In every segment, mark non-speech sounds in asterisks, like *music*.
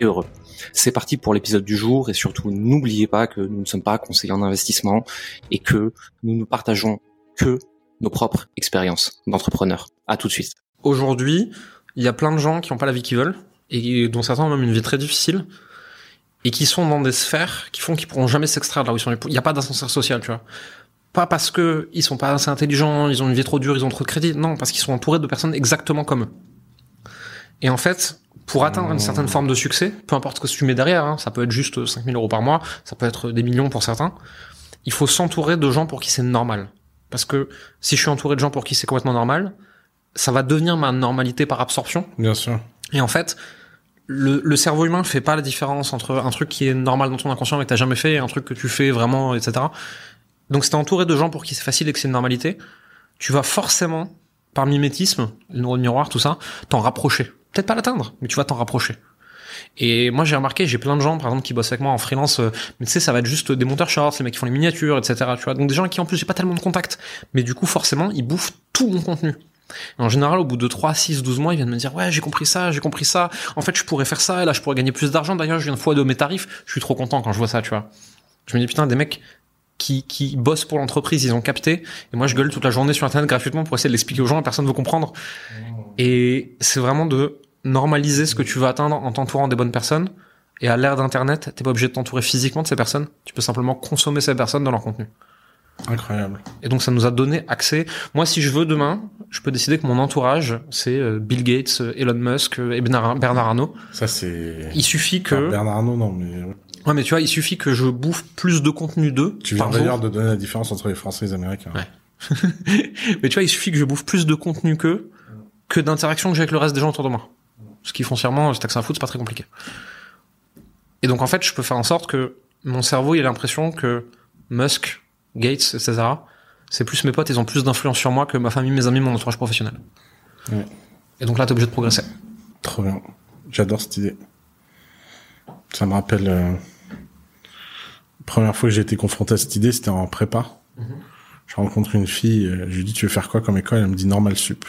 et heureux. C'est parti pour l'épisode du jour et surtout n'oubliez pas que nous ne sommes pas conseillers en investissement et que nous ne partageons que nos propres expériences d'entrepreneurs. À tout de suite. Aujourd'hui, il y a plein de gens qui n'ont pas la vie qu'ils veulent et dont certains ont même une vie très difficile et qui sont dans des sphères qui font qu'ils pourront jamais s'extraire de là où ils sont. Il n'y a pas d'ascenseur social, tu vois. Pas parce que ils sont pas assez intelligents, ils ont une vie trop dure, ils ont trop de crédit. Non, parce qu'ils sont entourés de personnes exactement comme eux. Et en fait, pour atteindre une certaine forme de succès, peu importe ce que tu mets derrière, hein, ça peut être juste 5000 euros par mois, ça peut être des millions pour certains, il faut s'entourer de gens pour qui c'est normal. Parce que si je suis entouré de gens pour qui c'est complètement normal, ça va devenir ma normalité par absorption. Bien sûr. Et en fait, le, le cerveau humain fait pas la différence entre un truc qui est normal dans ton inconscient mais que t'as jamais fait et un truc que tu fais vraiment, etc. Donc si t'es entouré de gens pour qui c'est facile et que c'est une normalité, tu vas forcément, par mimétisme, le neurone miroir, tout ça, t'en rapprocher peut-être pas l'atteindre, mais tu vas t'en rapprocher. Et moi j'ai remarqué, j'ai plein de gens par exemple qui bossent avec moi en freelance, euh, mais tu sais ça va être juste des monteurs shorts, les mecs qui font les miniatures, etc. Tu vois, donc des gens qui en plus j'ai pas tellement de contact, mais du coup forcément ils bouffent tout mon contenu. en général, au bout de 3, 6, 12 mois, ils viennent me dire, ouais, j'ai compris ça, j'ai compris ça. En fait, je pourrais faire ça, et là, je pourrais gagner plus d'argent. D'ailleurs, je viens de fois de mes tarifs. Je suis trop content quand je vois ça, tu vois. Je me dis, putain, des mecs qui, qui bossent pour l'entreprise, ils ont capté. Et moi, je gueule toute la journée sur Internet gratuitement pour essayer de l'expliquer aux gens et personne ne veut comprendre. Et c'est vraiment de normaliser ce que tu veux atteindre en t'entourant des bonnes personnes. Et à l'ère d'Internet, t'es pas obligé de t'entourer physiquement de ces personnes. Tu peux simplement consommer ces personnes dans leur contenu. Incroyable. Et donc ça nous a donné accès. Moi, si je veux demain, je peux décider que mon entourage, c'est euh, Bill Gates, euh, Elon Musk euh, et Bernard Arnault. Ça c'est. Il suffit que. Bernard Arnault, non, mais. Ouais, mais tu vois, il suffit que je bouffe plus de contenu d'eux. Tu viens d'ailleurs de donner la différence entre les Français et les Américains. Ouais. *laughs* mais tu vois, il suffit que je bouffe plus de contenu qu'eux que d'interactions que j'ai avec le reste des gens autour de moi. Ce qui foncièrement, si t'as que ça à foutre, c'est pas très compliqué. Et donc en fait, je peux faire en sorte que mon cerveau ait l'impression que Musk, Gates, etc., c'est plus mes potes, ils ont plus d'influence sur moi que ma famille, mes amis, mon entourage professionnel. Ouais. Et donc là, t'es obligé de progresser. Trop bien. J'adore cette idée. Ça me rappelle... Euh... Première fois que j'ai été confronté à cette idée, c'était en prépa. Mm-hmm. Je rencontre une fille, euh, je lui dis tu veux faire quoi comme école? Elle me dit normal sup.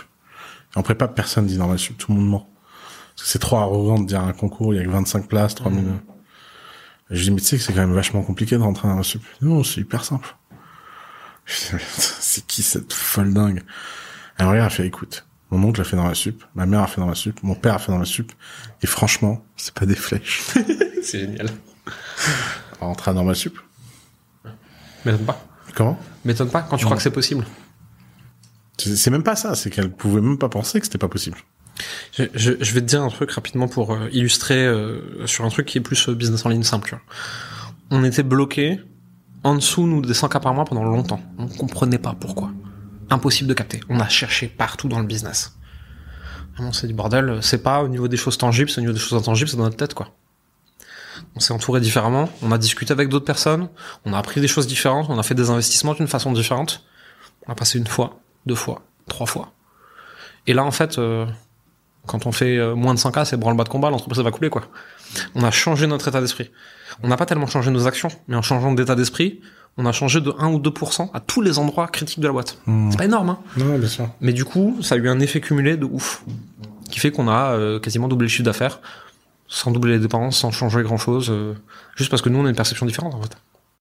Et en prépa, personne dit normal sup, tout le monde ment. C'est trop arrogant de dire un concours, il y a que 25 places, 3000. Mmh. Je dis, mais tu sais que c'est quand même vachement compliqué de rentrer dans la sup. Non, c'est hyper simple. *laughs* c'est qui cette folle dingue? Elle regarde, elle fait, écoute, mon oncle a fait dans la sup, ma mère a fait dans la sup, mon père a fait dans la sup, et franchement, c'est pas des flèches. *laughs* c'est génial. Rentrer dans ma sup. M'étonne pas. Comment? M'étonne pas quand tu crois que c'est possible. C'est même pas ça, c'est qu'elle pouvait même pas penser que c'était pas possible. Je, je, vais te dire un truc rapidement pour euh, illustrer euh, sur un truc qui est plus euh, business en ligne simple. Tu vois. On était bloqué en dessous nous des 100 cas par mois pendant longtemps. On comprenait pas pourquoi. Impossible de capter. On a cherché partout dans le business. Vraiment, c'est du bordel. C'est pas au niveau des choses tangibles, c'est au niveau des choses intangibles, c'est dans notre tête, quoi. On s'est entouré différemment, on a discuté avec d'autres personnes, on a appris des choses différentes, on a fait des investissements d'une façon différente. On a passé une fois, deux fois, trois fois. Et là, en fait, euh, quand on fait euh, moins de 100K, c'est branle-bas de combat, l'entreprise va couler, quoi. On a changé notre état d'esprit. On n'a pas tellement changé nos actions, mais en changeant d'état d'esprit, on a changé de 1 ou 2% à tous les endroits critiques de la boîte. Mmh. C'est pas énorme, hein. Non, bien sûr. Mais du coup, ça a eu un effet cumulé de ouf. Qui fait qu'on a euh, quasiment doublé le chiffre d'affaires, sans doubler les dépenses, sans changer grand chose, euh, juste parce que nous, on a une perception différente, en fait.